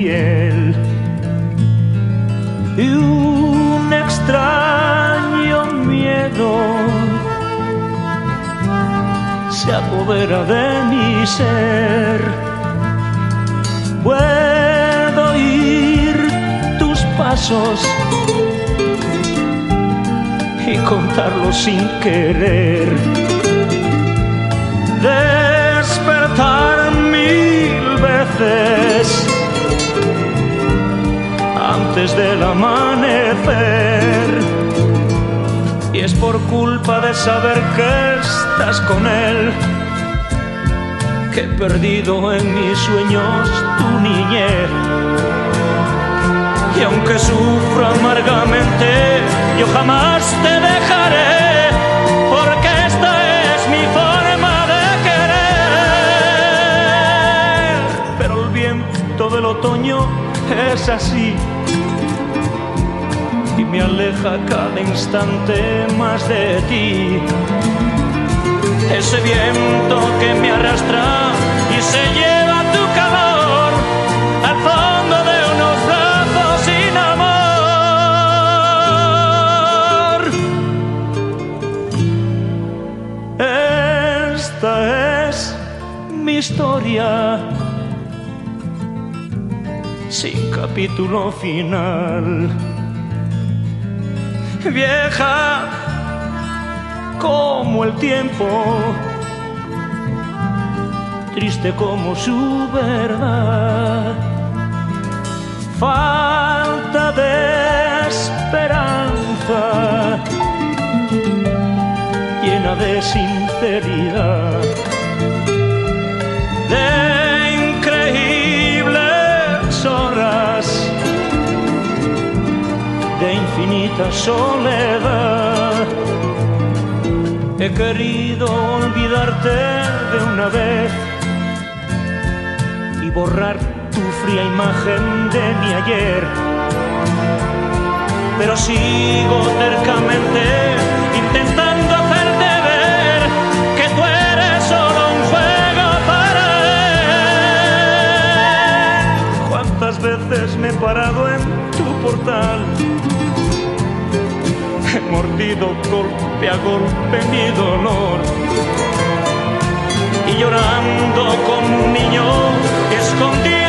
y un extraño miedo se apodera de mi ser. Puedo oír tus pasos y contarlos sin querer. Despertar mil veces antes del amanecer. Y es por culpa de saber que estás con él que he perdido en mis sueños tu niñez. Y aunque sufro amargamente, yo jamás te dejaré, porque esta es mi forma de querer. Pero el viento del otoño es así me aleja cada instante más de ti. Ese viento que me arrastra y se lleva tu calor al fondo de unos brazos sin amor. Esta es mi historia sin capítulo final. Vieja como el tiempo, triste como su verdad. Falta de esperanza, llena de sinceridad. Soledad. He querido olvidarte de una vez y borrar tu fría imagen de mi ayer. Pero sigo tercamente intentando hacerte ver que tú eres solo un juego para él. ¿Cuántas veces me he parado en tu portal? Mordido golpe a golpe mi dolor y llorando como un niño escondido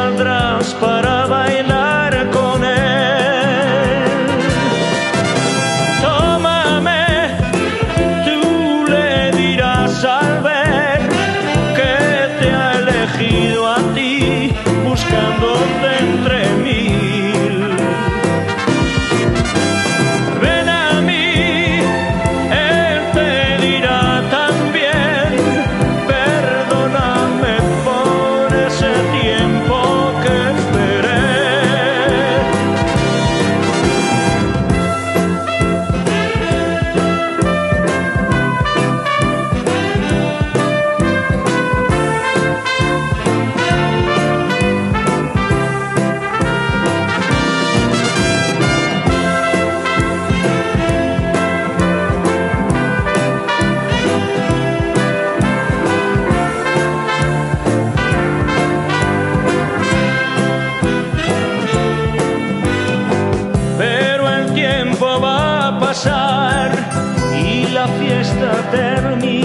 que saldrás para bailar esterni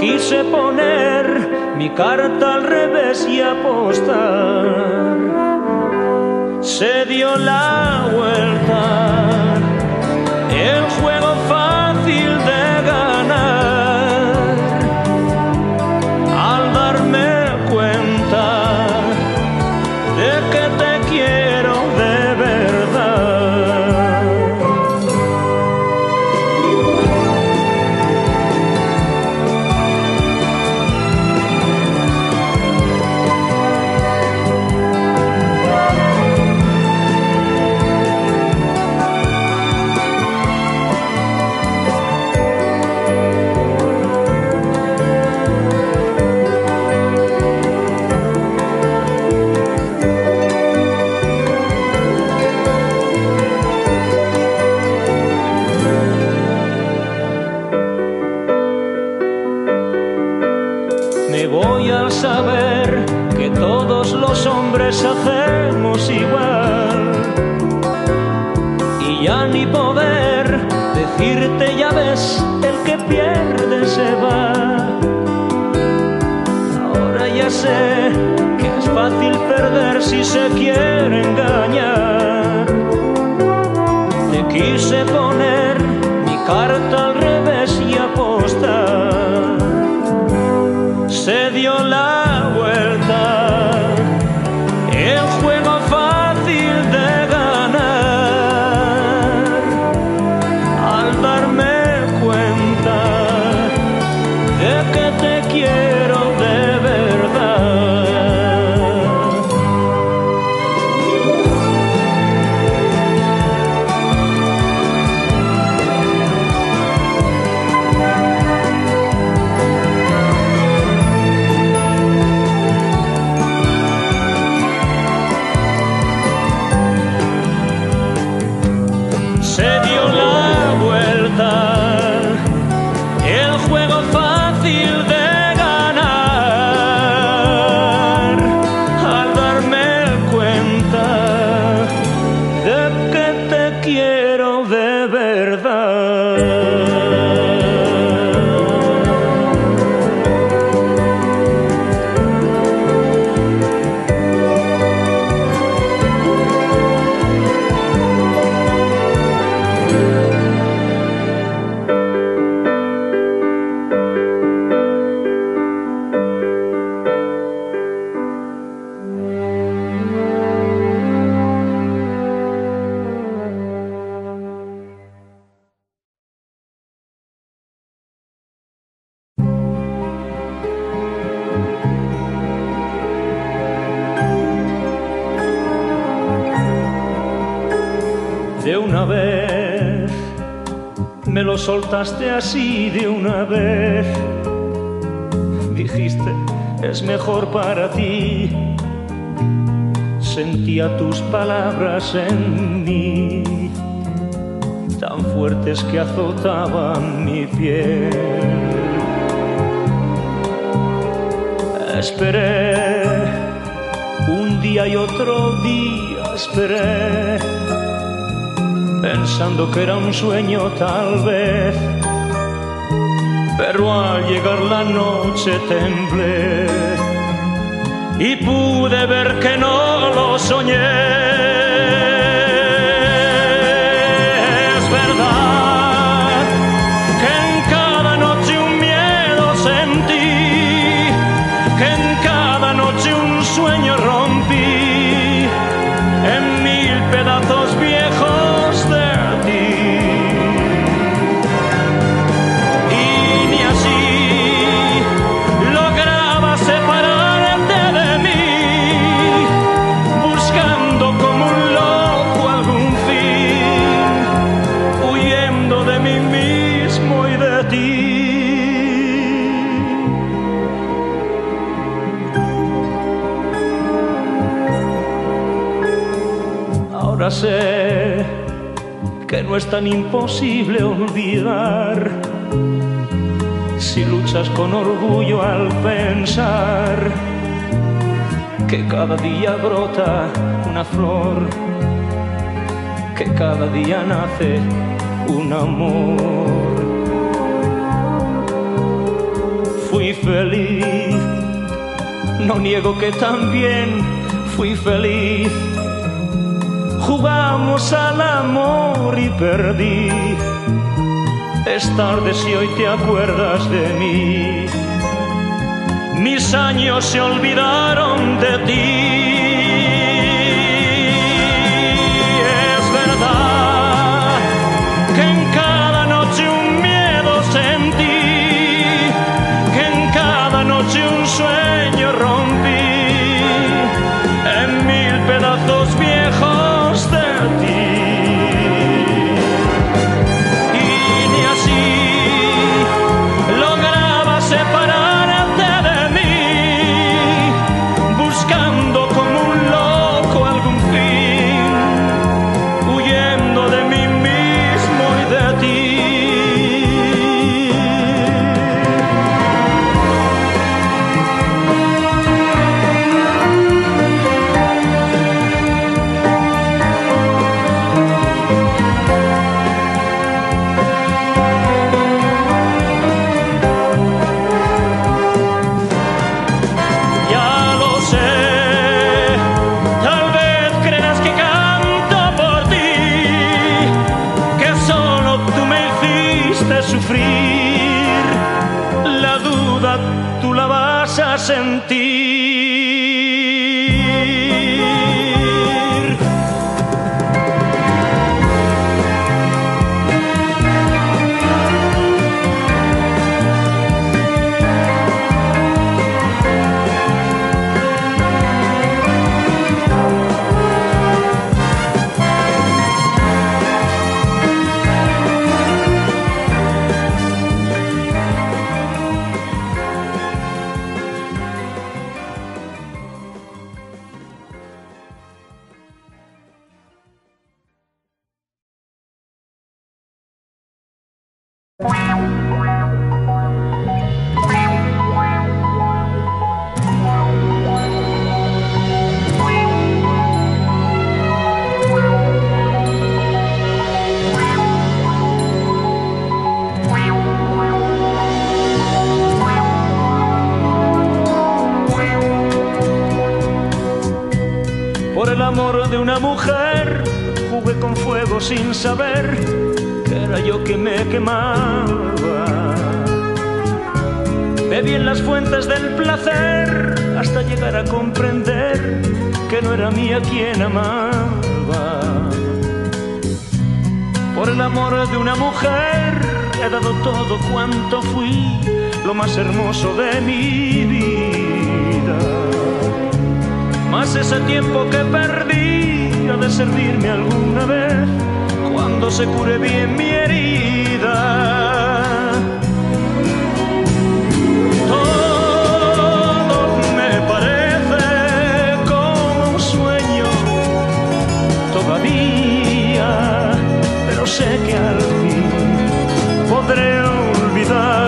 quise poner mi carta al revés y apostar. Se dio la vuelta, el juego falló. pierdes, el que pierde se va. Ahora ya sé que es fácil perder si se quiere engañar. Te quise poner mi carta love. Me lo soltaste así de una vez. Dijiste, es mejor para ti. Sentía tus palabras en mí, tan fuertes que azotaban mi piel. Esperé un día y otro día, esperé pensando que era un sueño tal vez. Pero al llegar la noche temblé y pude ver que no lo soñé. Tan imposible olvidar si luchas con orgullo al pensar que cada día brota una flor, que cada día nace un amor. Fui feliz, no niego que también fui feliz jugamos al amor y perdí. Es tarde si hoy te acuerdas de mí. Mis años se olvidaron de ti. Sin saber que era yo que me quemaba. Bebí en las fuentes del placer hasta llegar a comprender que no era mía quien amaba. Por el amor de una mujer he dado todo cuanto fui, lo más hermoso de mi vida. Más ese tiempo que perdí ha de servirme alguna vez cuando se cure bien mi herida. Todo me parece como un sueño todavía, pero sé que al fin podré olvidar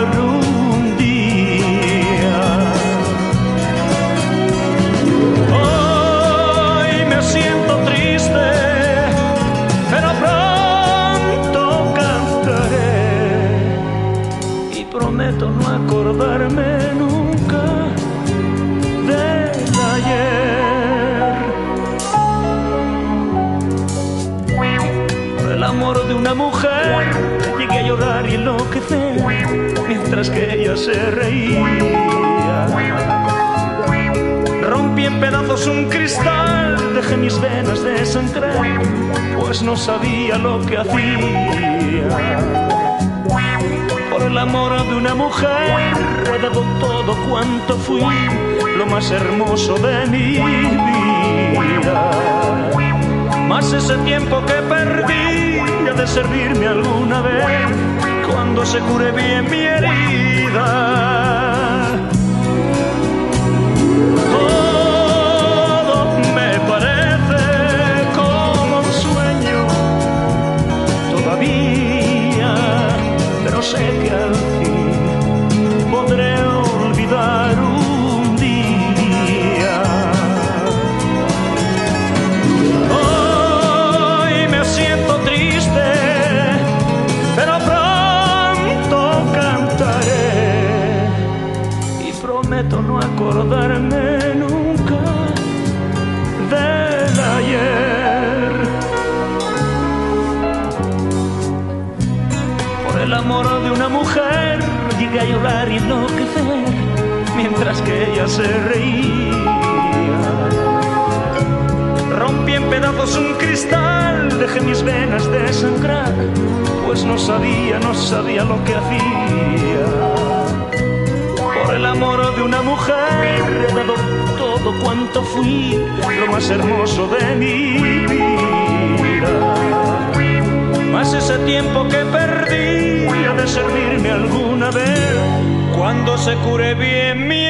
no sabía lo que hacía. Por el amor de una mujer he dado todo cuanto fui, lo más hermoso de mi vida. Más ese tiempo que perdí ha de servirme alguna vez cuando se cure bien mi herida. Todo acordarme nunca del ayer. Por el amor de una mujer llegué a llorar y enloquecer mientras que ella se reía. Rompí en pedazos un cristal, dejé mis venas de sangrar, pues no sabía, no sabía lo que hacía. El amor de una mujer he dado todo cuanto fui, lo más hermoso de mi vida. Más ese tiempo que perdí ha de servirme alguna vez cuando se cure bien mi